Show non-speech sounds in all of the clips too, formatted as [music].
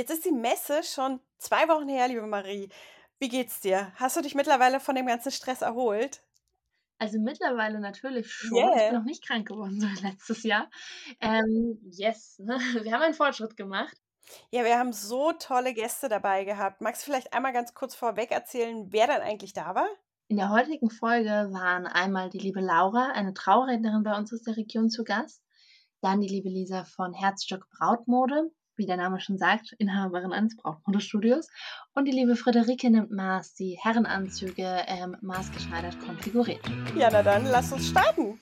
Jetzt ist die Messe schon 2 Wochen her, liebe Marie. Wie geht's dir? Hast du dich mittlerweile von dem ganzen Stress erholt? Also, mittlerweile natürlich schon. Ich bin Yeah. noch nicht krank geworden, [laughs] so letztes Jahr. Ähm, yes? [laughs] Wir haben einen Fortschritt gemacht. Ja, wir haben so tolle Gäste dabei gehabt. Magst du vielleicht einmal ganz kurz vorweg erzählen, wer dann eigentlich da war? In der heutigen Folge waren einmal die liebe Laura, eine Traurednerin bei uns aus der Region zu Gast, dann die liebe Lisa von Herzstück Brautmode, wie der Name schon sagt, Inhaberin eines Brautmodestudios und die liebe Friederike nimmt Maß, die Herrenanzüge, ähm, maßgeschneidert konfiguriert. Ja, na dann lass uns starten.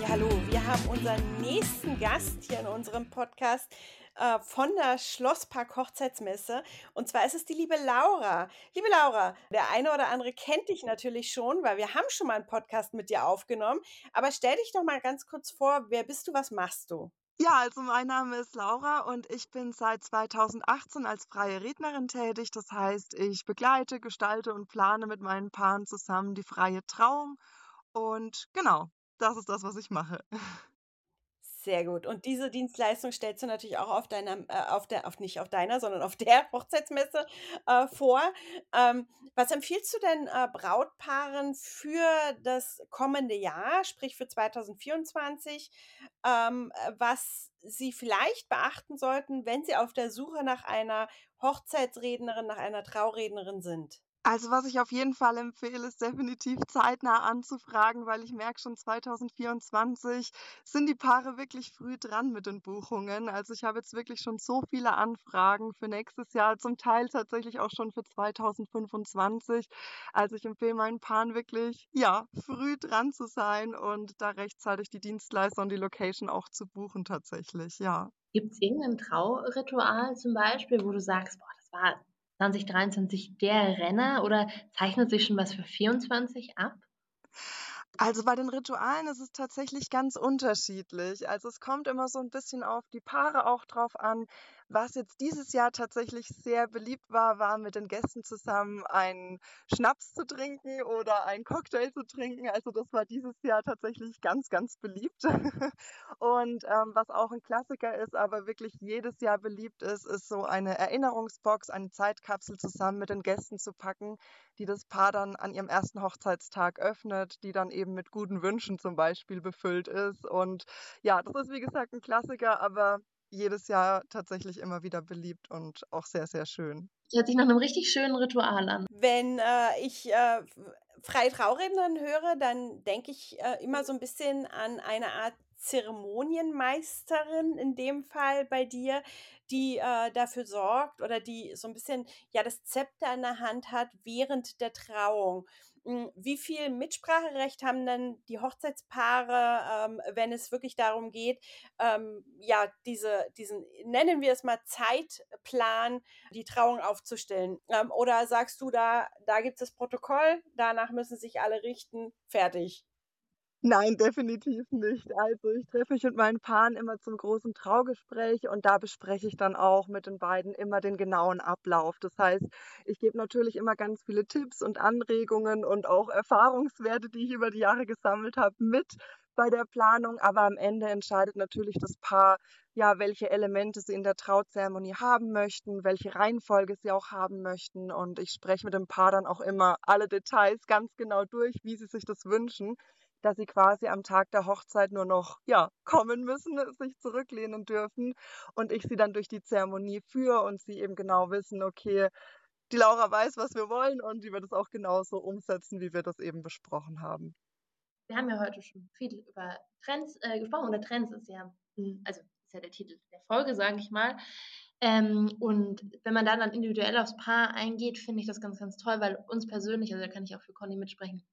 Ja, hallo, wir haben unseren nächsten Gast hier in unserem Podcast äh, von der Schlosspark Hochzeitsmesse. Und zwar ist es die liebe Laura. Liebe Laura, der eine oder andere kennt dich natürlich schon, weil wir haben schon mal einen Podcast mit dir aufgenommen. Aber stell dich doch mal ganz kurz vor, wer bist du, was machst du? Ja, also mein Name ist Laura und ich bin seit 2018 als freie Rednerin tätig. Das heißt, ich begleite, gestalte und plane mit meinen Paaren zusammen die freie Trauung. Und genau, das ist das, was ich mache. [laughs] Sehr gut. Und diese Dienstleistung stellst du natürlich auch auf deiner, äh, auf der, auf nicht auf deiner, sondern auf der [laughs] Hochzeitsmesse äh, vor. Ähm, was empfiehlst du denn äh, Brautpaaren für das kommende Jahr, sprich für 2024, ähm, äh, was sie vielleicht beachten sollten, wenn sie auf der Suche nach einer Hochzeitsrednerin, nach einer Traurednerin sind? Also was ich auf jeden Fall empfehle, ist definitiv zeitnah anzufragen, weil ich merke schon 2024 sind die Paare wirklich früh dran mit den Buchungen. Also ich habe jetzt wirklich schon so viele Anfragen für nächstes Jahr, zum Teil tatsächlich auch schon für 2025. Also ich empfehle meinen Paaren wirklich, ja, früh dran zu sein und da rechtzeitig die Dienstleister und die Location auch zu buchen tatsächlich, ja. Gibt es irgendein Trauritual zum Beispiel, wo du sagst, boah, das war 2023 der Renner oder zeichnet sich schon was für 24 ab? Also bei den Ritualen ist es tatsächlich ganz unterschiedlich. Also es kommt immer so ein bisschen auf die Paare auch drauf an. Was jetzt dieses Jahr tatsächlich sehr beliebt war, war mit den Gästen zusammen einen Schnaps zu trinken oder einen Cocktail zu trinken. Also das war dieses Jahr tatsächlich ganz, ganz beliebt. [laughs] Und ähm, was auch ein Klassiker ist, aber wirklich jedes Jahr beliebt ist, ist so eine Erinnerungsbox, eine Zeitkapsel zusammen mit den Gästen zu packen, die das Paar dann an ihrem ersten Hochzeitstag öffnet, die dann eben mit guten Wünschen zum Beispiel befüllt ist. Und ja, das ist wie gesagt ein Klassiker, aber jedes Jahr tatsächlich immer wieder beliebt und auch sehr, sehr schön. Das hört sich nach einem richtig schönen Ritual an. Wenn äh, ich äh, freie Traurednerin höre, dann denke ich äh, immer so ein bisschen an eine Art Zeremonienmeisterin in dem Fall bei dir, die äh, dafür sorgt oder die so ein bisschen ja das Zepter in der Hand hat während der Trauung. Mm, Wie viel Mitspracherecht haben denn die Hochzeitspaare, ähm, wenn es wirklich darum geht, ähm, ja, diese, diesen, nennen wir es mal Zeitplan, die Trauung aufzustellen? Ähm, oder sagst du da, da gibt es das Protokoll, danach müssen sich alle richten, fertig? Nein, definitiv nicht. Also ich treffe mich mit meinen Paaren immer zum großen Traugespräch und da bespreche ich dann auch mit den beiden immer den genauen Ablauf. Das heißt, ich gebe natürlich immer ganz viele Tipps und Anregungen und auch Erfahrungswerte, die ich über die Jahre gesammelt habe, mit bei der Planung. Aber am Ende entscheidet natürlich das Paar, ja, welche Elemente sie in der Trauzeremonie haben möchten, welche Reihenfolge sie auch haben möchten. Und ich spreche mit dem Paar dann auch immer alle Details ganz genau durch, wie sie sich das wünschen dass sie quasi am Tag der Hochzeit nur noch, ja, kommen müssen, [laughs] sich zurücklehnen dürfen und ich sie dann durch die Zeremonie führe und sie eben genau wissen, okay, die Laura weiß, was wir wollen und die wird es auch genauso umsetzen, wie wir das eben besprochen haben. Wir haben ja heute schon viel über Trends äh, gesprochen oder Trends ist ja, hm, also ist ja der Titel der Folge, sage ich mal. Ähm, und wenn man dann, dann individuell aufs Paar eingeht, finde ich das ganz, ganz toll, weil uns persönlich, also da kann ich auch für Conny mitsprechen,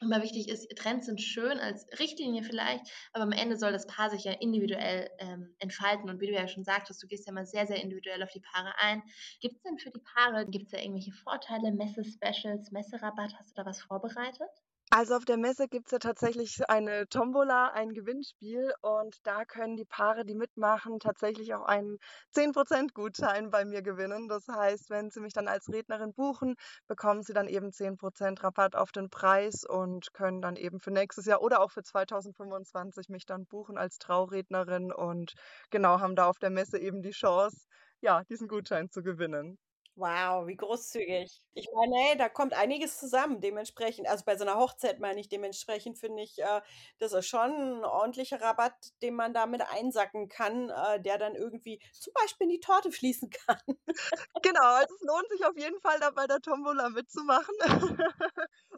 immer wichtig ist, Trends sind schön als Richtlinie vielleicht, aber am Ende soll das Paar sich ja individuell ähm, entfalten. Und wie du ja schon sagtest, du gehst ja mal sehr, sehr individuell auf die Paare ein. Gibt es denn für die Paare, gibt es da irgendwelche Vorteile, Messe-Specials, Messerabatt? Hast du da was vorbereitet? Also auf der Messe gibt's ja tatsächlich eine Tombola, ein Gewinnspiel und da können die Paare, die mitmachen, tatsächlich auch einen 10% Gutschein bei mir gewinnen. Das heißt, wenn sie mich dann als Rednerin buchen, bekommen sie dann eben 10% Rabatt auf den Preis und können dann eben für nächstes Jahr oder auch für 2025 mich dann buchen als Traurednerin und genau, haben da auf der Messe eben die Chance, ja, diesen Gutschein zu gewinnen. Wow, wie großzügig. Ich meine, hey, da kommt einiges zusammen dementsprechend. Also bei so einer Hochzeit meine ich dementsprechend, finde ich, äh, das ist schon ein ordentlicher Rabatt, den man damit einsacken kann, äh, der dann irgendwie zum Beispiel in die Torte fließen kann. Genau, also es lohnt sich auf jeden Fall, da bei der Tombola mitzumachen [laughs]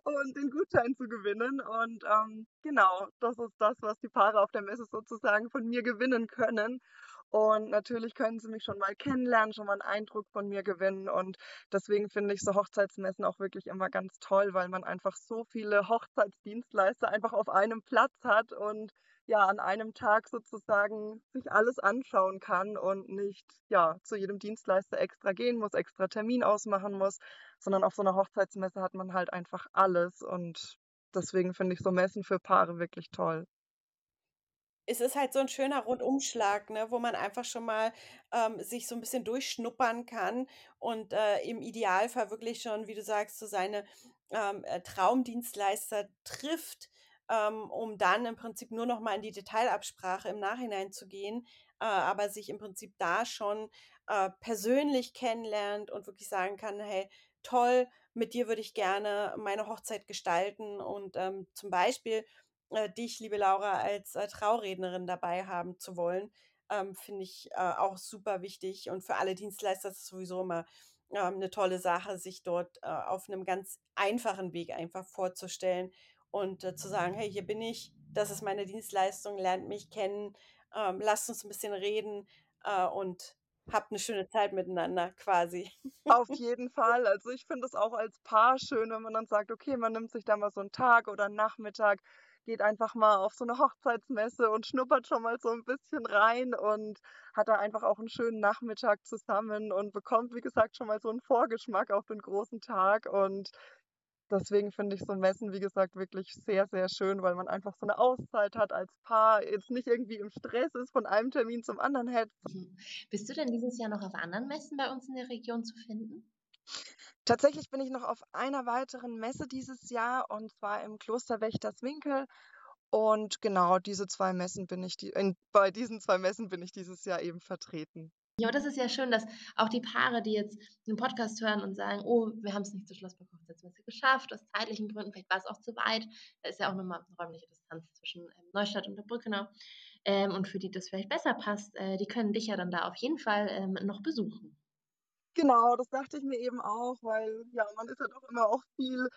und den Gutschein zu gewinnen. Und ähm, genau, das ist das, was die Paare auf der Messe sozusagen von mir gewinnen können. Und natürlich können sie mich schon mal kennenlernen, schon mal einen Eindruck von mir gewinnen. Und deswegen finde ich so Hochzeitsmessen auch wirklich immer ganz toll, weil man einfach so viele Hochzeitsdienstleister einfach auf einem Platz hat und ja, an einem Tag sozusagen sich alles anschauen kann und nicht ja zu jedem Dienstleister extra gehen muss, extra Termin ausmachen muss, sondern auf so einer Hochzeitsmesse hat man halt einfach alles. Und deswegen finde ich so Messen für Paare wirklich toll es ist halt so ein schöner Rundumschlag, ne, wo man einfach schon mal, ähm, sich so ein bisschen durchschnuppern kann und, äh, im Idealfall wirklich schon, wie du sagst, so seine, ähm, äh, Traumdienstleister trifft, ähm, um dann im Prinzip nur noch mal in die Detailabsprache im Nachhinein zu gehen, äh, aber sich im Prinzip da schon, äh, persönlich kennenlernt und wirklich sagen kann: „Hey, toll, mit dir würde ich gerne meine Hochzeit gestalten“ und, ähm, zum Beispiel äh, dich, liebe Laura, als äh, Traurednerin dabei haben zu wollen, ähm, finde ich äh, auch super wichtig. Und für alle Dienstleister ist es sowieso immer ähm, eine tolle Sache, sich dort äh, auf einem ganz einfachen Weg einfach vorzustellen und äh, zu sagen, hey, hier bin ich, das ist meine Dienstleistung, lernt mich kennen, ähm, lasst uns ein bisschen reden äh, und habt eine schöne Zeit miteinander quasi. Auf jeden Fall. Also ich finde es auch als Paar schön, wenn man dann sagt, okay, man nimmt sich da mal so einen Tag oder einen Nachmittag geht einfach mal auf so eine Hochzeitsmesse und schnuppert schon mal so ein bisschen rein und hat da einfach auch einen schönen Nachmittag zusammen und bekommt, wie gesagt, schon mal so einen Vorgeschmack auf den großen Tag. Und deswegen finde ich so Messen, wie gesagt, wirklich sehr, sehr schön, weil man einfach so eine Auszeit hat als Paar, jetzt nicht irgendwie im Stress ist, von einem Termin zum anderen hetzt. Mhm. Bist du denn dieses Jahr noch auf anderen Messen bei uns in der Region zu finden? Tatsächlich bin ich noch auf einer weiteren Messe dieses Jahr und zwar im Kloster Wächterswinkel. Und genau diese zwei Messen bin ich die in bei diesen zwei Messen bin ich dieses Jahr eben vertreten. Ja, das ist ja schön, dass auch die Paare, die jetzt den Podcast hören und sagen: „Oh, wir haben es nicht zur Schlossberg Hochzeitsmesse geschafft, aus zeitlichen Gründen, vielleicht war es auch zu weit.“ Da ist ja auch nochmal eine räumliche Distanz zwischen, ähm, Neustadt und der Brückenau. Ähm, und für die das vielleicht besser passt, äh, die können dich ja dann da auf jeden Fall, ähm, noch besuchen. Genau, das dachte ich mir eben auch, weil, ja, man ist ja doch immer auch viel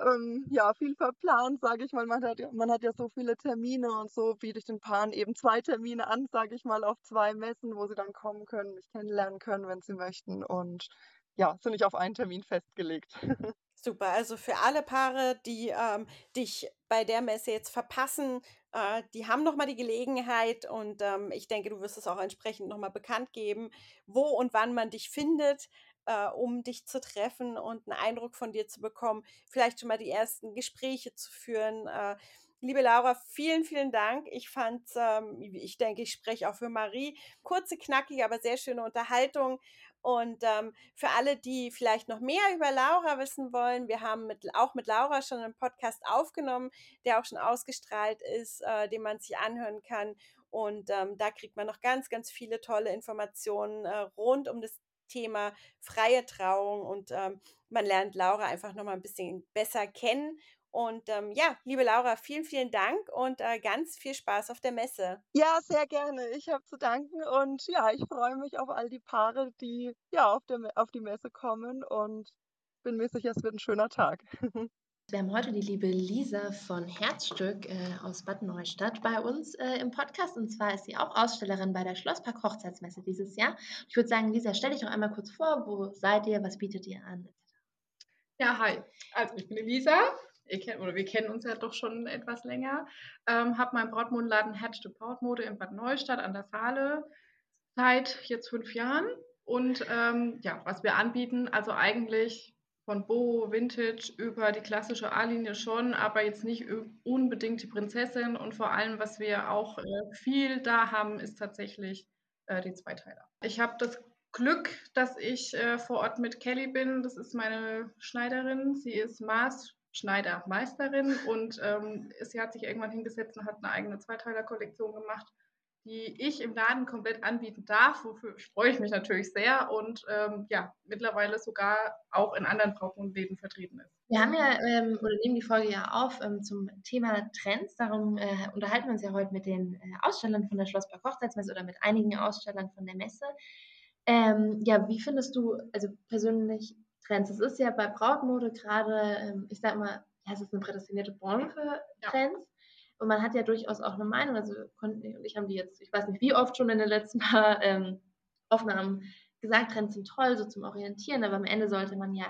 ähm, ja, viel verplant, sage ich mal. Man hat ja man hat ja so viele Termine und so biete ich den Paaren eben zwei Termine an, sage ich mal, auf zwei Messen, wo sie dann kommen können, mich kennenlernen können, wenn sie möchten und ja, sind nicht auf einen Termin festgelegt. [laughs] Super, also für alle Paare, die ähm, dich bei der Messe jetzt verpassen, äh, die haben noch mal die Gelegenheit und ähm, ich denke, du wirst es auch entsprechend noch mal bekannt geben, wo und wann man dich findet, äh, um dich zu treffen und einen Eindruck von dir zu bekommen, vielleicht schon mal die ersten Gespräche zu führen. Äh, Liebe Laura, vielen, vielen Dank. Ich fand, ähm, ich denke, ich spreche auch für Marie, kurze, knackige, aber sehr schöne Unterhaltung. Und ähm, für alle, die vielleicht noch mehr über Laura wissen wollen, wir haben mit, auch mit Laura schon einen Podcast aufgenommen, der auch schon ausgestrahlt ist, äh, den man sich anhören kann. Und ähm, da kriegt man noch ganz, ganz viele tolle Informationen äh, rund um das Thema freie Trauung. Und ähm, man lernt Laura einfach noch mal ein bisschen besser kennen und ähm, ja, liebe Laura, vielen, vielen Dank und äh, ganz viel Spaß auf der Messe. Ja, sehr gerne. Ich habe zu danken und ja, ich freue mich auf all die Paare, die ja auf, der, auf die Messe kommen und bin mir sicher, es wird ein schöner Tag. [laughs] Wir haben heute die liebe Lisa von Herzstück äh, aus Bad Neustadt bei uns äh, im Podcast. Und zwar ist sie auch Ausstellerin bei der Schlosspark Hochzeitsmesse dieses Jahr. Ich würde sagen, Lisa, stell dich doch einmal kurz vor. Wo seid ihr? Was bietet ihr an? Ja, hi. Also ich bin Elisa, ihr kennt, oder wir kennen uns ja doch schon etwas länger, ähm, habe meinen Brautmodenladen Herzstück Brautmode in Bad Neustadt an der Saale seit jetzt fünf Jahren. Und ähm, ja, was wir anbieten, also eigentlich von Boho, Vintage über die klassische A-Linie schon, aber jetzt nicht unbedingt die Prinzessin. Und vor allem, was wir auch äh, viel da haben, ist tatsächlich äh, die Zweiteiler. Ich habe das Glück, dass ich äh, vor Ort mit Kelly bin. Das ist meine Schneiderin. Sie ist Maßschneidermeisterin und ähm, sie hat sich irgendwann hingesetzt und hat eine eigene Zweiteiler-Kollektion gemacht die ich im Laden komplett anbieten darf. Wofür freue ich mich natürlich sehr und ähm, ja, mittlerweile sogar auch in anderen Brautmodenläden vertreten ist. Wir haben ja ähm, oder nehmen die Folge ja auf ähm, zum Thema Trends. Darum äh, unterhalten wir uns ja heute mit den äh, Ausstellern von der Schlossberg Hochzeitsmesse oder mit einigen Ausstellern von der Messe. Ähm, ja, wie findest du also persönlich Trends? Es ist ja bei Brautmode gerade, ähm, ich sag mal, ja, es ist eine prädestinierte Branche für Trends. Ja. Und man hat ja durchaus auch eine Meinung. Also Conny und ich haben die jetzt, ich weiß nicht wie oft schon in den letzten paar ähm, Aufnahmen gesagt, Trends sind toll, so zum Orientieren, aber am Ende sollte man ja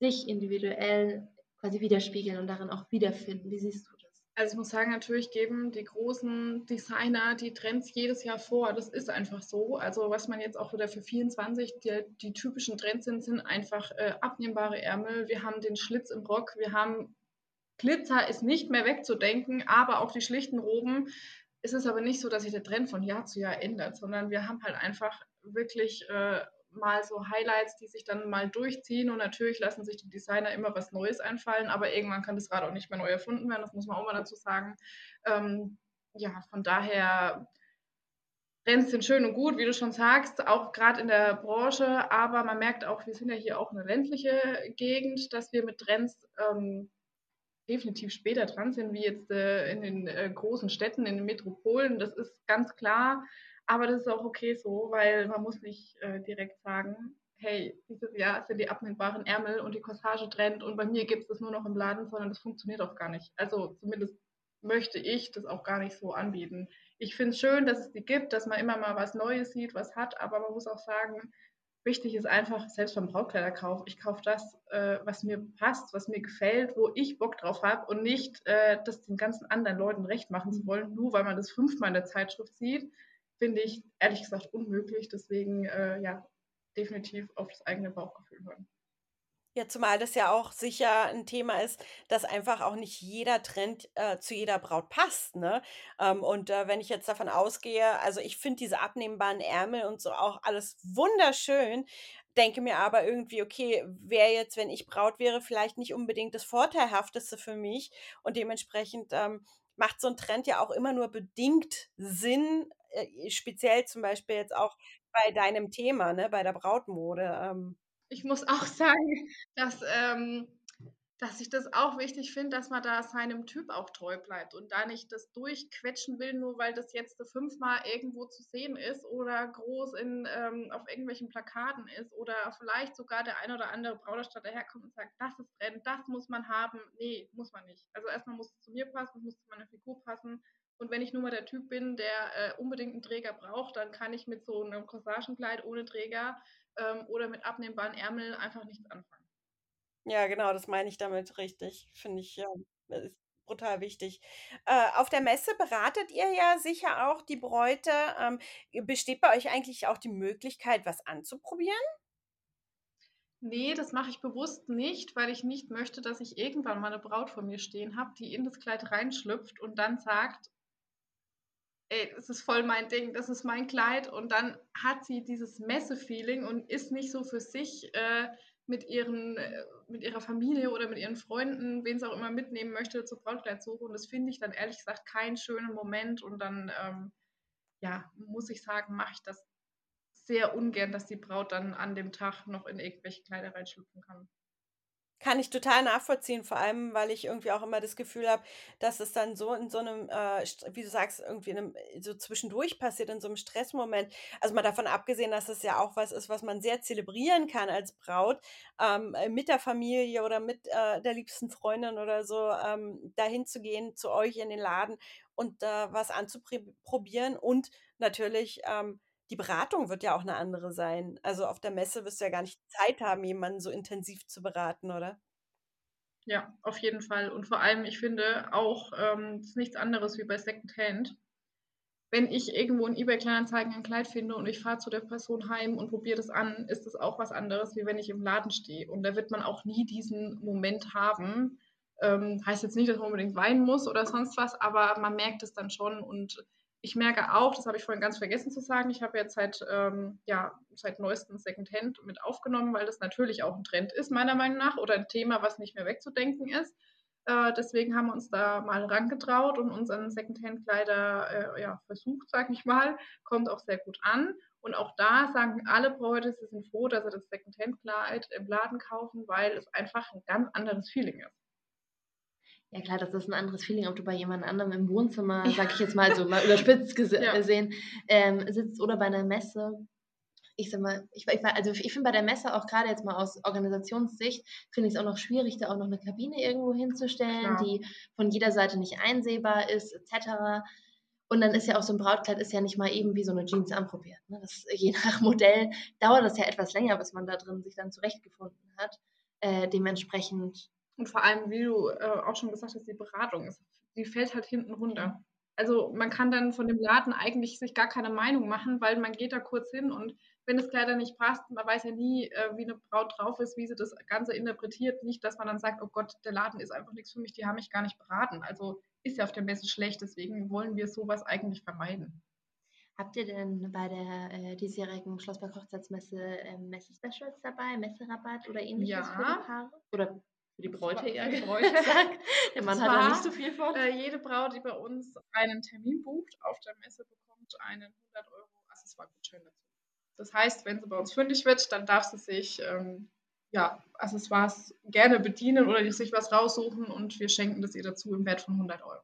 sich individuell quasi widerspiegeln und darin auch wiederfinden. Wie siehst du? Also ich muss sagen, natürlich geben die großen Designer die Trends jedes Jahr vor. Das ist einfach so. Also was man jetzt auch wieder für 24, die, die typischen Trends sind, sind einfach äh, abnehmbare Ärmel. Wir haben den Schlitz im Rock, wir haben Glitzer ist nicht mehr wegzudenken, aber auch die schlichten Roben. Es ist aber nicht so, dass sich der Trend von Jahr zu Jahr ändert, sondern wir haben halt einfach wirklich äh, mal so Highlights, die sich dann mal durchziehen und natürlich lassen sich die Designer immer was Neues einfallen, aber irgendwann kann das Rad auch nicht mehr neu erfunden werden, das muss man auch mal dazu sagen. Ähm, ja, von daher Trends sind schön und gut, wie du schon sagst, auch gerade in der Branche, aber man merkt auch, wir sind ja hier auch eine ländliche Gegend, dass wir mit Trends ähm, definitiv später dran sind, wie jetzt äh, in den äh, großen Städten, in den Metropolen. Das ist ganz klar. Aber das ist auch okay so, weil man muss nicht äh, direkt sagen, hey, dieses Jahr sind die abnehmbaren Ärmel und die Corsage trennt und bei mir gibt es das nur noch im Laden, sondern das funktioniert auch gar nicht. Also zumindest möchte ich das auch gar nicht so anbieten. Ich finde es schön, dass es die gibt, dass man immer mal was Neues sieht, was hat, aber man muss auch sagen, wichtig ist einfach, selbst beim Brautkleiderkauf, ich kaufe das, äh, was mir passt, was mir gefällt, wo ich Bock drauf habe und nicht äh, das den ganzen anderen Leuten recht machen zu wollen, nur weil man das fünfmal in der Zeitschrift sieht, finde ich ehrlich gesagt unmöglich. Deswegen äh, ja, definitiv auf das eigene Bauchgefühl hören. Ja, zumal das ja auch sicher ein Thema ist, dass einfach auch nicht jeder Trend äh, zu jeder Braut passt, ne? Ähm, und äh, wenn ich jetzt davon ausgehe, also ich finde diese abnehmbaren Ärmel und so auch alles wunderschön, denke mir aber irgendwie, okay, wäre jetzt, wenn ich Braut wäre, vielleicht nicht unbedingt das Vorteilhafteste für mich. Und dementsprechend ähm, macht so ein Trend ja auch immer nur bedingt Sinn, äh, speziell zum Beispiel jetzt auch bei deinem Thema, ne, bei der Brautmode. Ähm, ich muss auch [laughs] sagen, dass, ähm, dass ich das auch wichtig finde, dass man da seinem Typ auch treu bleibt und da nicht das durchquetschen will, nur weil das jetzt fünfmal irgendwo zu sehen ist oder groß in, ähm, auf irgendwelchen Plakaten ist oder vielleicht sogar der ein oder andere Brauderstadt daherkommt und sagt, das ist Rennen, das muss man haben. Nee, muss man nicht. Also erstmal muss es zu mir passen, es muss zu meiner Figur passen. Und wenn ich nur mal der Typ bin, der äh, unbedingt einen Träger braucht, dann kann ich mit so einem Corsagenkleid ohne Träger ähm, oder mit abnehmbaren Ärmeln einfach nichts anfangen. Ja, genau, das meine ich damit richtig. Finde ich, ja, ist brutal wichtig. Äh, auf der Messe beratet ihr ja sicher auch die Bräute. Ähm, besteht bei euch eigentlich auch die Möglichkeit, was anzuprobieren? Nee, das mache ich bewusst nicht, weil ich nicht möchte, dass ich irgendwann mal eine Braut vor mir stehen habe, die in das Kleid reinschlüpft und dann sagt, ey, das ist voll mein Ding, das ist mein Kleid. Und dann hat sie dieses Messe-Feeling und ist nicht so für sich äh, mit, ihren, äh, mit ihrer Familie oder mit ihren Freunden, wen sie auch immer mitnehmen möchte, zur Brautkleidsuche. Und das finde ich dann ehrlich gesagt keinen schönen Moment. Und dann, ähm, ja, muss ich sagen, mache ich das sehr ungern, dass die Braut dann an dem Tag noch in irgendwelche Kleider reinschlüpfen kann. Kann ich total nachvollziehen, vor allem, weil ich irgendwie auch immer das Gefühl habe, dass es dann so in so einem, äh, wie du sagst, irgendwie in einem, so zwischendurch passiert, in so einem Stressmoment. Also mal davon abgesehen, dass es ja auch was ist, was man sehr zelebrieren kann als Braut, ähm, äh, mit der Familie oder mit äh, der liebsten Freundin oder so, ähm, dahin zu gehen, zu euch in den Laden und äh, was anzuprobieren und natürlich ähm, die Beratung wird ja auch eine andere sein. Also, auf der Messe wirst du ja gar nicht Zeit haben, jemanden so intensiv zu beraten, oder? Ja, auf jeden Fall. Und vor allem, ich finde auch, ähm, ist nichts anderes wie bei Secondhand. wenn ich irgendwo in eBay Kleinanzeigen ein Kleid finde und ich fahre zu der Person heim und probiere das an, ist das auch was anderes, wie wenn ich im Laden stehe. Und da wird man auch nie diesen Moment haben. Ähm, heißt jetzt nicht, dass man unbedingt weinen muss oder sonst was, aber man merkt es dann schon. Und ich merke auch, das habe ich vorhin ganz vergessen zu sagen, ich habe jetzt seit, ähm, ja, seit neuestem Secondhand mit aufgenommen, weil das natürlich auch ein Trend ist, meiner Meinung nach, oder ein Thema, was nicht mehr wegzudenken ist. Äh, deswegen haben wir uns da mal rangetraut und unseren Secondhand-Kleider äh, ja, versucht, sag ich mal. Kommt auch sehr gut an. Und auch da sagen alle Bräute, sie sind froh, dass sie das Secondhand-Kleid im Laden kaufen, weil es einfach ein ganz anderes Feeling ist. Ja klar, das ist ein anderes Feeling, ob du bei jemand anderem im Wohnzimmer, ja. sag ich jetzt mal so mal überspitzt gesehen, ja. ähm, sitzt oder bei einer Messe ich sag mal, ich, ich, also ich finde bei der Messe auch gerade jetzt mal aus Organisationssicht, finde ich es auch noch schwierig, da auch noch eine Kabine irgendwo hinzustellen, ja. die von jeder Seite nicht einsehbar ist, etc. Und dann ist ja auch so ein Brautkleid ist ja nicht mal eben wie so eine Jeans anprobiert. Ne? Das, [laughs] je nach Modell dauert das ja etwas länger, bis man da drin sich dann zurechtgefunden hat. Äh, dementsprechend. Und vor allem, wie du äh, auch schon gesagt hast, die Beratung ist, die fällt halt hinten runter. Also man kann dann von dem Laden eigentlich sich gar keine Meinung machen, weil man geht da kurz hin und wenn das Kleider nicht passt, man weiß ja nie, äh, wie eine Braut drauf ist, wie sie das Ganze interpretiert. Nicht, dass man dann sagt, oh Gott, der Laden ist einfach nichts für mich, die haben mich gar nicht beraten. Also ist ja auf der Messe schlecht, deswegen wollen wir sowas eigentlich vermeiden. Habt ihr denn bei der äh, diesjährigen Schlossberg Hochzeitsmesse äh, Messe-Specials dabei, Messerabatt oder ähnliches ja. für die Paare? Oder für die Bräute eher die Bräute. [laughs] der Mann hat da nicht so viel von. Äh, jede Braut, die bei uns einen Termin bucht auf der Messe, bekommt einen 100 Euro Accessoire-Gutschein dazu. Das heißt, wenn sie bei uns fündig wird, dann darf sie sich ähm, ja, Accessoires gerne bedienen oder sich was raussuchen und wir schenken das ihr dazu im Wert von 100 Euro.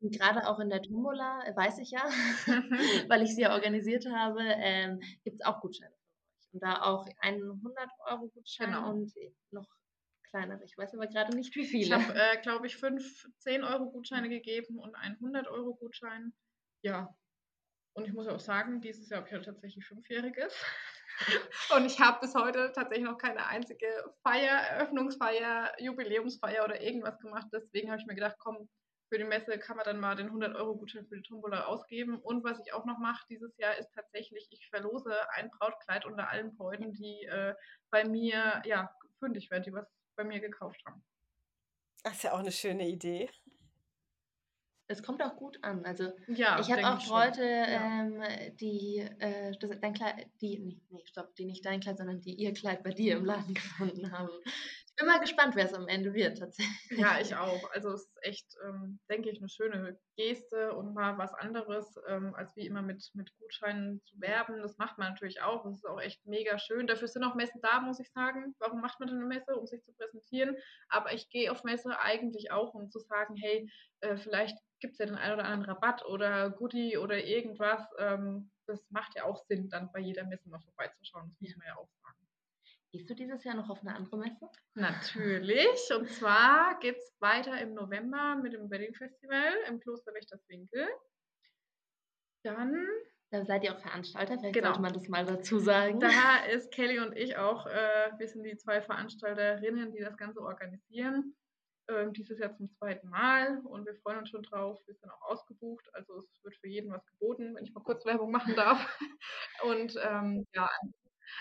Und gerade auch in der Tombola, äh, weiß ich ja, [laughs] weil ich sie ja organisiert habe, ähm, gibt es auch Gutscheine. Und da auch einen 100-Euro-Gutschein genau. und noch kleinere. Ich weiß aber gerade nicht, wie viele. Ich habe, äh, glaube ich, fünf 10-Euro-Gutscheine gegeben und einen 100-Euro-Gutschein. Ja, und ich muss auch sagen, dieses Jahr habe ich ja tatsächlich fünfjähriges. [laughs] Und ich habe bis heute tatsächlich noch keine einzige Feier, Eröffnungsfeier, Jubiläumsfeier oder irgendwas gemacht. Deswegen habe ich mir gedacht, komm, für die Messe kann man dann mal den 100-Euro-Gutschein für die Tombola ausgeben. Und was ich auch noch mache dieses Jahr ist tatsächlich, ich verlose ein Brautkleid unter allen Bräuten, die äh, bei mir ja, fündig werden, die was bei mir gekauft haben. Das ist ja auch eine schöne Idee es kommt auch gut an. Also ja, ich habe auch ja. ähm, die, äh, das, dein Kleid, die, nee, nee, stopp, die nicht dein Kleid, sondern die ihr Kleid bei dir im Laden [laughs] gefunden haben. Ich bin mal gespannt, wer es am Ende wird, tatsächlich. Ja, ich auch. Also es ist echt, ähm, denke ich, eine schöne Geste und mal was anderes, ähm, als wie immer mit, mit Gutscheinen zu werben. Das macht man natürlich auch. Das ist auch echt mega schön. Dafür sind auch Messen da, muss ich sagen. Warum macht man denn eine Messe? Um sich zu präsentieren. Aber ich gehe auf Messe eigentlich auch, um zu sagen, hey, äh, vielleicht gibt es ja den einen oder anderen Rabatt oder Goodie oder irgendwas. Ähm, das macht ja auch Sinn, dann bei jeder Messe mal vorbeizuschauen. Das muss man ja auch sagen. Gehst du dieses Jahr noch auf eine andere Messe? Natürlich. Und zwar geht es weiter im November mit dem Wedding Festival im Kloster Wächterswinkel. Dann. Da seid ihr auch Veranstalter, vielleicht genau. sollte man das mal dazu sagen. Da ist Kelly und ich auch, äh, wir sind die zwei Veranstalterinnen, die das Ganze organisieren. Ähm, dieses Jahr zum zweiten Mal und wir freuen uns schon drauf. Wir sind auch ausgebucht, also es wird für jeden was geboten, wenn ich mal kurz Werbung machen darf. [laughs] Und ähm, ja,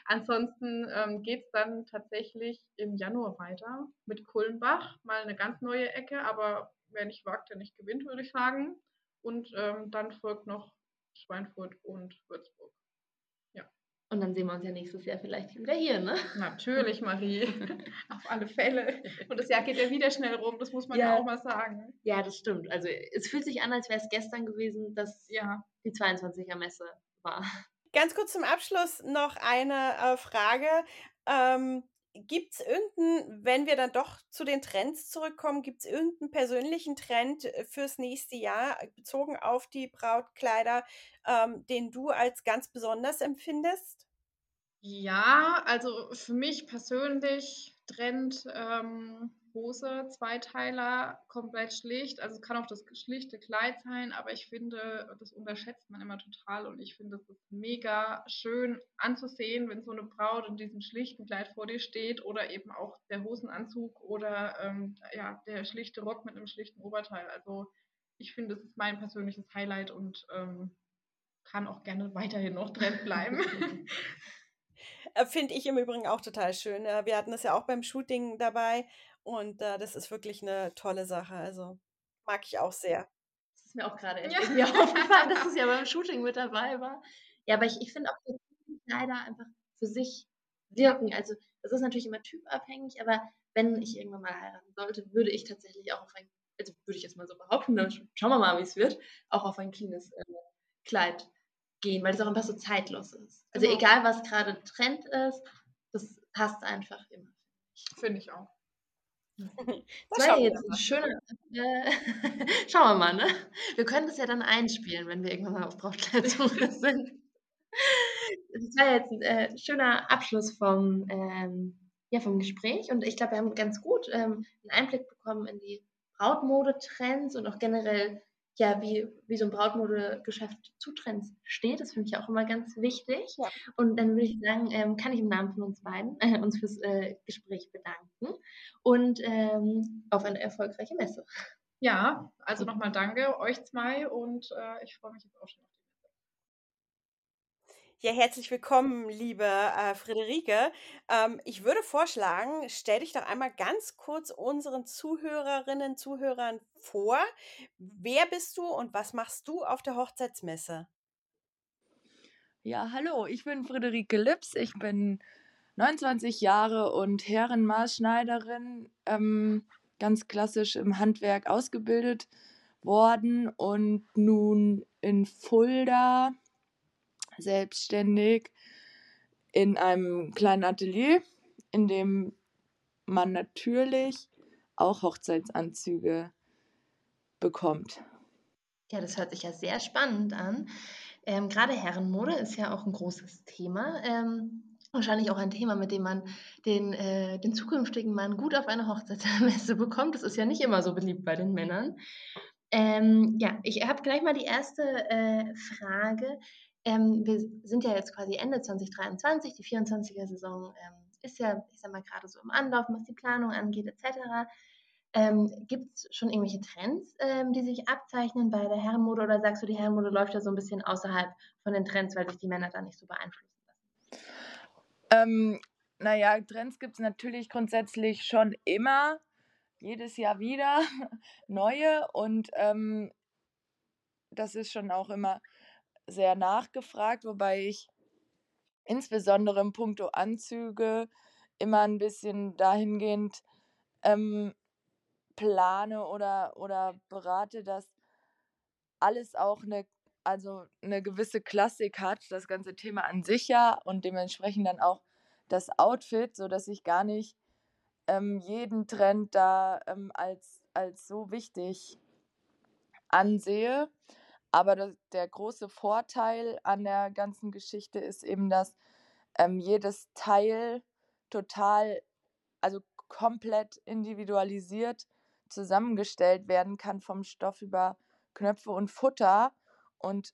ansonsten ähm, geht es dann tatsächlich im Januar weiter mit Kulmbach, mal eine ganz neue Ecke, aber wer nicht wagt, der nicht gewinnt, würde ich sagen. Und ähm, dann folgt noch Schweinfurt und Würzburg. Und dann sehen wir uns ja nächstes Jahr vielleicht wieder hier, ne? Natürlich, Marie. [laughs] Auf alle Fälle. Und das Jahr geht ja wieder schnell rum, das muss man ja, auch mal sagen. Ja, das stimmt. Also es fühlt sich an, als wäre es gestern gewesen, dass ja. die 22er Messe war. Ganz kurz zum Abschluss noch eine äh, Frage. Ähm, gibt es irgendeinen, wenn wir dann doch zu den Trends zurückkommen, gibt es irgendeinen persönlichen Trend äh, fürs nächste Jahr, bezogen auf die Brautkleider, ähm, den du als ganz besonders empfindest? Ja, also für mich persönlich Trend ähm, Hose, Zweiteiler, komplett schlicht. Also es kann auch das schlichte Kleid sein, aber ich finde, das unterschätzt man immer total und ich finde, es ist mega schön anzusehen, wenn so eine Braut in diesem schlichten Kleid vor dir steht oder eben auch der Hosenanzug oder ähm, ja, der schlichte Rock mit einem schlichten Oberteil. Also ich finde, es ist mein persönliches Highlight und ähm, kann auch gerne weiterhin noch Trend bleiben. [laughs] Äh, finde ich im Übrigen auch total schön. Äh, wir hatten das ja auch beim Shooting dabei und äh, das ist wirklich eine tolle Sache. Also mag ich auch sehr. Das ist mir auch gerade ja. irgendwie [laughs] aufgefallen, dass es ja beim Shooting mit dabei war. Ja, aber ich, ich finde auch, dass leider einfach für sich wirken. Also das ist natürlich immer typabhängig, aber wenn ich irgendwann mal heiraten sollte, würde ich tatsächlich auch auf ein, also würde ich jetzt mal so behaupten, dann schauen wir mal, wie es wird, auch auf ein cleanes äh, Kleid gehen, weil es auch einfach so zeitlos ist. Also genau. egal, was gerade Trend ist, das passt einfach immer. Finde ich auch. Das war ja jetzt ein schöner. Äh, [laughs] schauen wir mal, ne? Wir können das ja dann einspielen, wenn wir irgendwann mal auf Brautkleidsuche sind. Das war jetzt ein äh, schöner Abschluss vom, ähm, ja, vom Gespräch und ich glaube, wir haben ganz gut ähm, einen Einblick bekommen in die Brautmodetrends und auch generell ja, wie, wie so ein Brautmodegeschäft zu Trends steht. Das finde ich auch immer ganz wichtig. Ja. Und dann würde ich sagen, ähm, kann ich im Namen von uns beiden äh, uns fürs äh, Gespräch bedanken und ähm, auf eine erfolgreiche Messe. Ja, also nochmal danke euch zwei und äh, ich freue mich jetzt auch schon auf ja, herzlich willkommen, liebe äh, Friederike. Ähm, ich würde vorschlagen, stell dich doch einmal ganz kurz unseren Zuhörerinnen, Zuhörern vor. Wer bist du und was machst du auf der Hochzeitsmesse? Ja, hallo, ich bin Friederike Lips. Ich bin 29 Jahre und Herrenmaßschneiderin, ähm, ganz klassisch im Handwerk ausgebildet worden und nun in Fulda selbstständig in einem kleinen Atelier, in dem man natürlich auch Hochzeitsanzüge bekommt. Ja, das hört sich ja sehr spannend an. Ähm, Gerade Herrenmode ist ja auch ein großes Thema. Ähm, wahrscheinlich auch ein Thema, mit dem man den, äh, den zukünftigen Mann gut auf eine Hochzeitsmesse [laughs] bekommt. Das ist ja nicht immer so beliebt bei den Männern. Ähm, ja, ich habe gleich mal die erste äh, Frage. Ähm, wir sind ja jetzt quasi Ende 2023, die 24er-Saison ähm, ist ja, ich sag mal, gerade so im Anlauf, was die Planung angeht, etc. Ähm, Gibt es schon irgendwelche Trends, ähm, die sich abzeichnen bei der Herrenmode oder sagst du, die Herrenmode läuft ja so ein bisschen außerhalb von den Trends, weil sich die Männer da nicht so beeinflussen lassen? Ähm, naja, Trends gibt es natürlich grundsätzlich schon immer, jedes Jahr wieder [laughs] neue und ähm, das ist schon auch immer sehr nachgefragt, wobei ich insbesondere im Punkto Anzüge immer ein bisschen dahingehend ähm, plane oder, oder berate, dass alles auch eine, also eine gewisse Klassik hat, das ganze Thema an sich ja und dementsprechend dann auch das Outfit, sodass ich gar nicht ähm, jeden Trend da ähm, als, als so wichtig ansehe. Aber das, der große Vorteil an der ganzen Geschichte ist eben, dass ähm, jedes Teil total, also komplett individualisiert zusammengestellt werden kann vom Stoff über Knöpfe und Futter und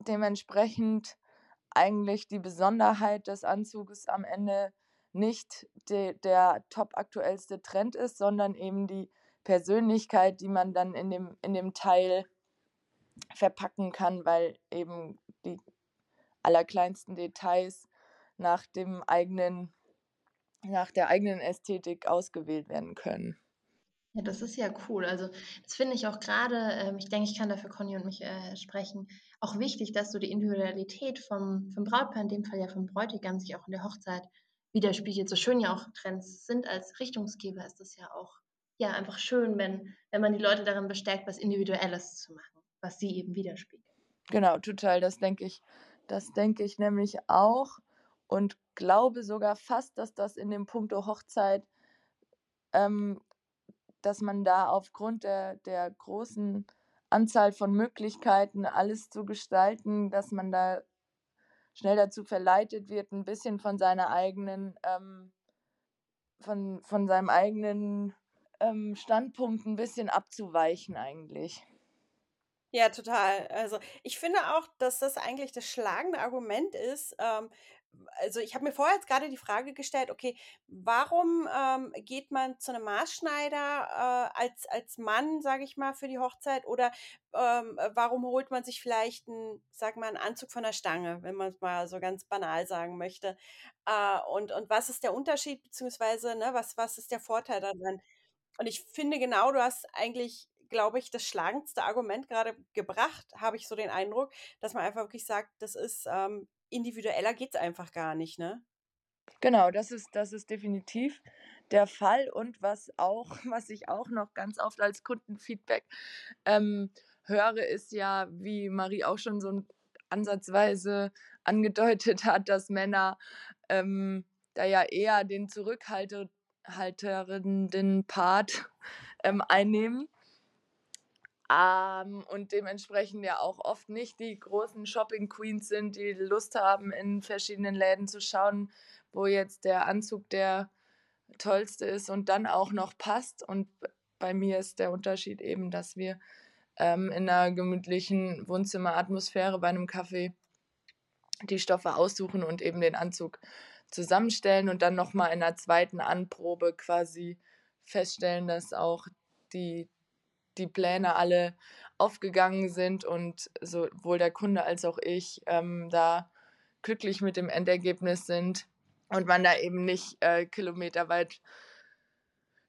dementsprechend eigentlich die Besonderheit des Anzuges am Ende nicht de, der top aktuellste Trend ist, sondern eben die Persönlichkeit, die man dann in dem, in dem Teil verpacken kann, weil eben die allerkleinsten Details nach dem eigenen, nach der eigenen Ästhetik ausgewählt werden können. Ja, das ist ja cool. Also das finde ich auch gerade, ähm, ich denke, ich kann dafür Conny und mich äh, sprechen, auch wichtig, dass so die Individualität vom, vom Brautpaar, in dem Fall ja vom Bräutigam, sich auch in der Hochzeit widerspiegelt. So schön ja auch Trends sind als Richtungsgeber, ist das ja auch ja einfach schön, wenn, wenn man die Leute darin bestärkt, was Individuelles zu machen was sie eben widerspiegelt. Genau, total. Das denke ich, das denke ich nämlich auch und glaube sogar fast, dass das in dem Punkto Hochzeit, ähm, dass man da aufgrund der, der großen Anzahl von Möglichkeiten, alles zu gestalten, dass man da schnell dazu verleitet wird, ein bisschen von seiner eigenen, ähm, von, von seinem eigenen ähm, Standpunkt ein bisschen abzuweichen eigentlich. Ja, total. Also, ich finde auch, dass das eigentlich das schlagende Argument ist, ähm, also ich habe mir vorher jetzt gerade die Frage gestellt, okay, warum ähm, geht man zu einem Maßschneider äh, als, als Mann, sage ich mal, für die Hochzeit? Oder ähm, äh, warum holt man sich vielleicht einen, sag mal, einen Anzug von der Stange, wenn man es mal so ganz banal sagen möchte? Äh, und, und was ist der Unterschied, beziehungsweise ne, was, was ist der Vorteil daran? Und ich finde genau, du hast eigentlich glaube ich, das schlagendste Argument gerade gebracht, habe ich so den Eindruck, dass man einfach wirklich sagt, das ist ähm, individueller geht es einfach gar nicht, ne? Genau, das ist, das ist definitiv der Fall. Und was auch, [laughs] was ich auch noch ganz oft als Kundenfeedback ähm, höre, ist ja, wie Marie auch schon so ansatzweise angedeutet hat, dass Männer ähm, da ja eher den zurückhaltenden Part ähm, einnehmen ähm, und dementsprechend ja auch oft nicht die großen Shopping Queens sind, die Lust haben, in verschiedenen Läden zu schauen, wo jetzt der Anzug der tollste ist und dann auch noch passt. Und bei mir ist der Unterschied eben, dass wir ähm, in einer gemütlichen Wohnzimmeratmosphäre bei einem Kaffee die Stoffe aussuchen und eben den Anzug zusammenstellen und dann nochmal in einer zweiten Anprobe quasi feststellen, dass auch die, die Pläne alle aufgegangen sind und sowohl der Kunde als auch ich ähm, da glücklich mit dem Endergebnis sind und man da eben nicht äh, kilometerweit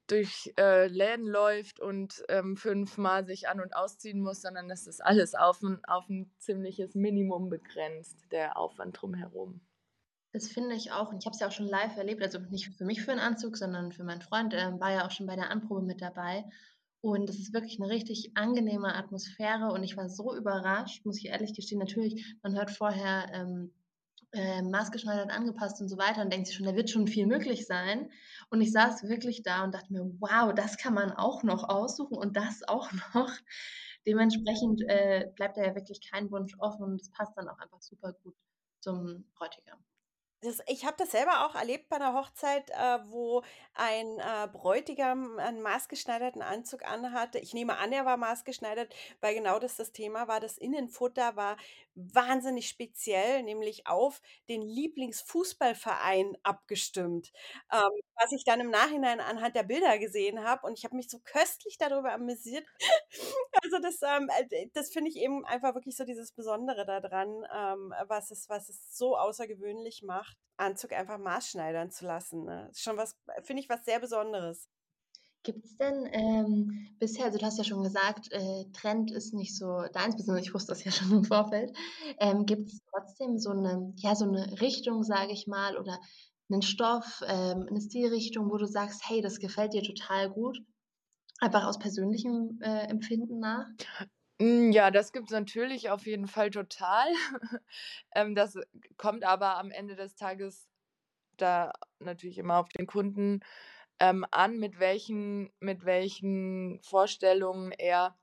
durch äh, Läden läuft und ähm, fünfmal sich an- und ausziehen muss, sondern das ist alles auf ein, auf ein ziemliches Minimum begrenzt, der Aufwand drumherum. Das finde ich auch. Und ich habe es ja auch schon live erlebt. Also nicht für mich für einen Anzug, sondern für meinen Freund. Er war ja auch schon bei der Anprobe mit dabei. Und es ist wirklich eine richtig angenehme Atmosphäre und ich war so überrascht, muss ich ehrlich gestehen. Natürlich, man hört vorher ähm, äh, maßgeschneidert angepasst und so weiter und denkt sich schon, da wird schon viel möglich sein. Und ich saß wirklich da und dachte mir, wow, das kann man auch noch aussuchen und das auch [laughs] noch. Dementsprechend äh, bleibt da ja wirklich kein Wunsch offen und es passt dann auch einfach super gut zum Bräutigam. Das, ich habe das selber auch erlebt bei einer Hochzeit, äh, wo ein äh, Bräutigam einen maßgeschneiderten Anzug anhatte. Ich nehme an, er war maßgeschneidert, weil genau das das Thema war. Das Innenfutter war wahnsinnig speziell, nämlich auf den Lieblingsfußballverein abgestimmt. Ähm, was ich dann im Nachhinein anhand der Bilder gesehen habe und ich habe mich so köstlich darüber amüsiert. [laughs] also das, ähm, äh, das finde ich eben einfach wirklich so dieses Besondere daran, ähm, was, es, was es so außergewöhnlich macht, Anzug einfach maßschneidern zu lassen. Ne? Schon was, finde ich, was sehr Besonderes. Gibt es denn ähm, bisher, also du hast ja schon gesagt, äh, Trend ist nicht so deins, beziehungsweise ich wusste das ja [laughs] schon im Vorfeld. Ähm, Gibt es trotzdem so eine, ja, so eine Richtung, sage ich mal, oder einen Stoff, ähm, eine Stilrichtung, wo du sagst, hey, das gefällt dir total gut? Einfach aus persönlichem äh, Empfinden nach? Hm, ja, das gibt es natürlich auf jeden Fall total. [laughs] ähm, das kommt aber am Ende des Tages da natürlich immer auf den Kunden ähm, an, mit welchen, mit welchen Vorstellungen er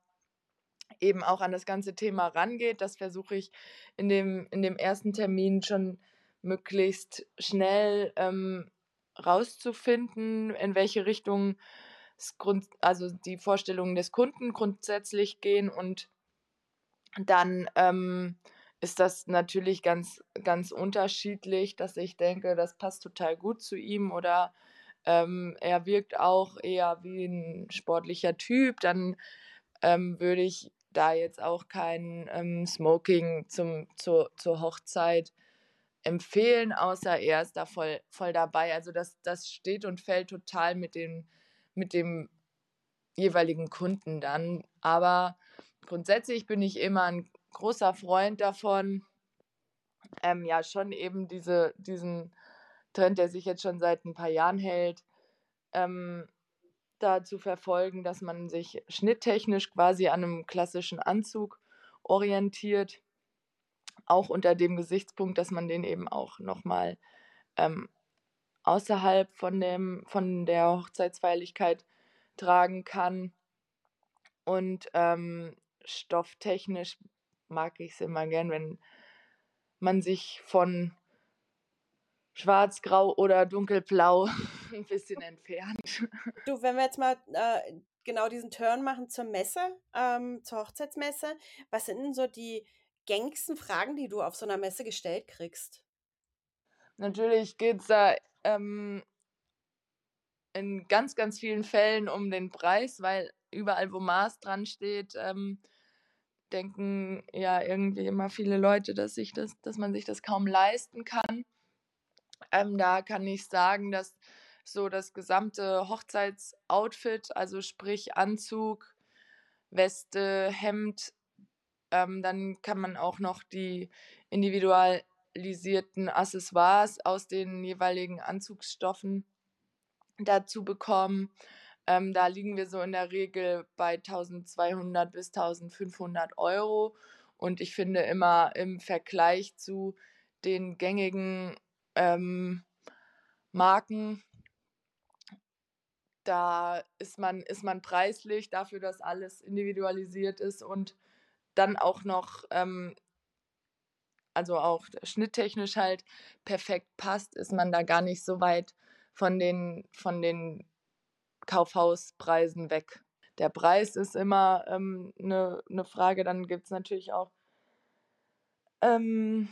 eben auch an das ganze Thema rangeht. Das versuche ich in dem, in dem ersten Termin schon möglichst schnell ähm, rauszufinden, in welche Richtung Grund, also die Vorstellungen des Kunden grundsätzlich gehen und dann ähm, ist das natürlich ganz, ganz unterschiedlich, dass ich denke, das passt total gut zu ihm oder ähm, er wirkt auch eher wie ein sportlicher Typ, dann ähm, würde ich da jetzt auch kein ähm, Smoking zum, zur, zur Hochzeit empfehlen, außer er ist da voll, voll dabei. Also das, das steht und fällt total mit dem, mit dem jeweiligen Kunden dann. Aber grundsätzlich bin ich immer ein großer Freund davon, ähm, ja, schon eben diese, diesen Trend, der sich jetzt schon seit ein paar Jahren hält, ähm, da zu verfolgen, dass man sich schnitttechnisch quasi an einem klassischen Anzug orientiert, auch unter dem Gesichtspunkt, dass man den eben auch nochmal ähm, außerhalb von, dem, von der Hochzeitsfeierlichkeit tragen kann. Und ähm, stofftechnisch mag ich es immer gern, wenn man sich von schwarz, grau oder dunkelblau [laughs] ein bisschen entfernt. Du, wenn wir jetzt mal äh, genau diesen Turn machen zur Messe, ähm, zur Hochzeitsmesse, was sind denn so die gängigsten Fragen, die du auf so einer Messe gestellt kriegst? natürlich geht es da ähm, in ganz, ganz vielen Fällen um den Preis, weil überall, wo Maß dran steht, ähm, denken ja irgendwie immer viele Leute, dass, sich das, dass man sich das kaum leisten kann. Ähm, da kann ich sagen, dass so das gesamte Hochzeitsoutfit, also sprich Anzug, Weste, Hemd, ähm, dann kann man auch noch die individualisierten Accessoires aus den jeweiligen Anzugsstoffen dazu bekommen. Ähm, da liegen wir so in der Regel bei 1200 bis 1500 Euro. Und ich finde immer im Vergleich zu den gängigen ähm, Marken, da ist man, ist man preislich dafür, dass alles individualisiert ist und dann auch noch, ähm, also auch schnitttechnisch halt perfekt passt, ist man da gar nicht so weit von den, von den Kaufhauspreisen weg. Der Preis ist immer eine ähm, ne, ne Frage. Dann gibt es natürlich auch ähm,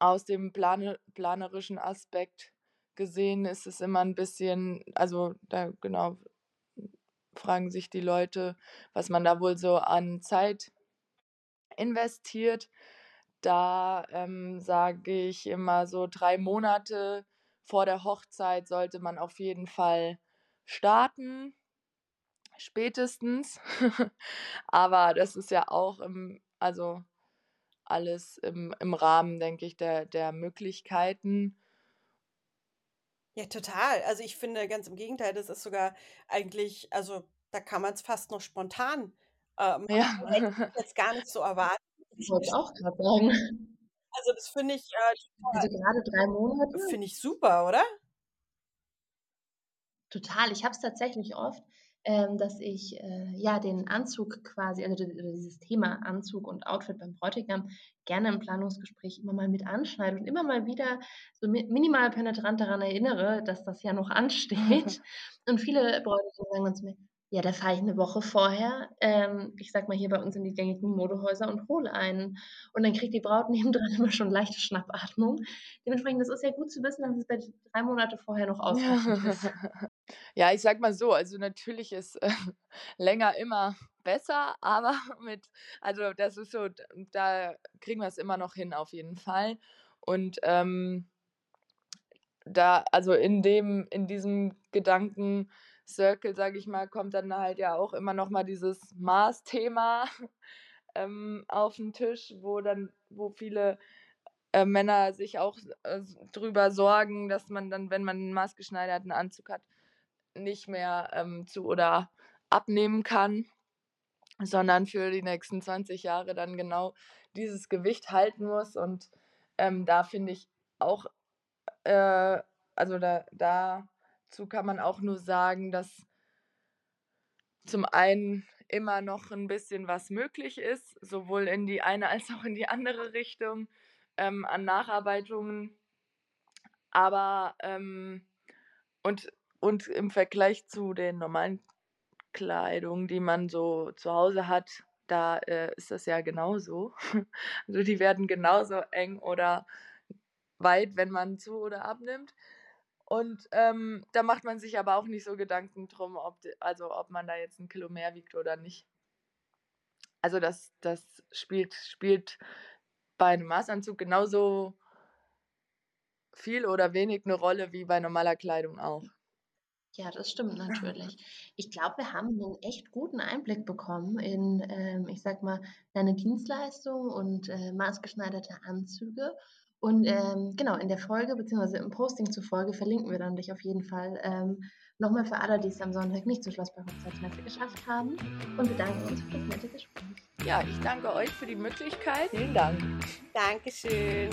aus dem Plane, planerischen Aspekt gesehen, ist es immer ein bisschen, also da genau fragen sich die Leute, was man da wohl so an Zeit investiert. Da ähm, sage ich immer so drei Monate vor der Hochzeit sollte man auf jeden Fall starten, spätestens. [laughs] Aber das ist ja auch im, also alles im, im Rahmen, denke ich, der, der Möglichkeiten. Ja, total. Also ich finde ganz im Gegenteil, das ist sogar eigentlich, also da kann man es fast noch spontan äh, machen. Ja. [laughs] [laughs] Jetzt gar nicht so erwartet. Das wollte ich auch gerade sagen. Also das finde ich äh, Also gerade drei Monate. Finde ich super, oder? Total. Ich habe es tatsächlich oft, ähm, dass ich äh, ja den Anzug quasi, also dieses Thema Anzug und Outfit beim Bräutigam gerne im Planungsgespräch immer mal mit anschneide und immer mal wieder so minimal penetrant daran erinnere, dass das ja noch ansteht. [laughs] und viele Bräutigam sagen uns mir, ja, da fahre ich eine Woche vorher, ähm, ich sag mal hier bei uns in die gängigen Modehäuser und hole einen. Und dann kriegt die Braut [laughs] nebendran immer schon leichte Schnappatmung. Dementsprechend, das ist ja gut zu wissen, dass es bei drei Monate vorher noch ausreichend ist. [laughs] Ja, ich sag mal so, also natürlich ist äh, [laughs] länger immer besser, [laughs] aber mit, also das ist so, da kriegen wir es immer noch hin auf jeden Fall. Und ähm, da, also in dem, in diesem Gedanken, Circle, sage ich mal, kommt dann halt ja auch immer noch mal dieses Maßthema [laughs] ähm, auf den Tisch, wo dann, wo viele äh, Männer sich auch äh, drüber sorgen, dass man dann, wenn man einen maßgeschneiderten Anzug hat, nicht mehr ähm, zu oder abnehmen kann, sondern für die nächsten 20 Jahre dann genau dieses Gewicht halten muss. Und ähm, da finde ich auch, äh, also da, da dazu kann man auch nur sagen, dass zum einen immer noch ein bisschen was möglich ist, sowohl in die eine als auch in die andere Richtung ähm, an Nacharbeitungen. Aber ähm, und, und im Vergleich zu den normalen Kleidungen, die man so zu Hause hat, da äh, ist das ja genauso. [laughs] Also die werden genauso eng oder weit, wenn man zu oder abnimmt. Und ähm, da macht man sich aber auch nicht so Gedanken drum, ob, also ob man da jetzt ein Kilo mehr wiegt oder nicht. Also das, das spielt, spielt bei einem Maßanzug genauso viel oder wenig eine Rolle wie bei normaler Kleidung auch. Ja, das stimmt natürlich. [laughs] Ich glaube, wir haben einen echt guten Einblick bekommen in, ähm, ich sag mal, deine Dienstleistung und äh, maßgeschneiderte Anzüge. Und ähm, genau, in der Folge beziehungsweise im Posting zur Folge verlinken wir dann dich auf jeden Fall ähm, nochmal für alle, die es am Sonntag nicht zu Schloss bei Hochzeitsmesse geschafft haben und bedanken uns für das nette Gespräch. Ja, ich danke euch für die Möglichkeit. Vielen Dank. Dankeschön.